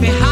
behind.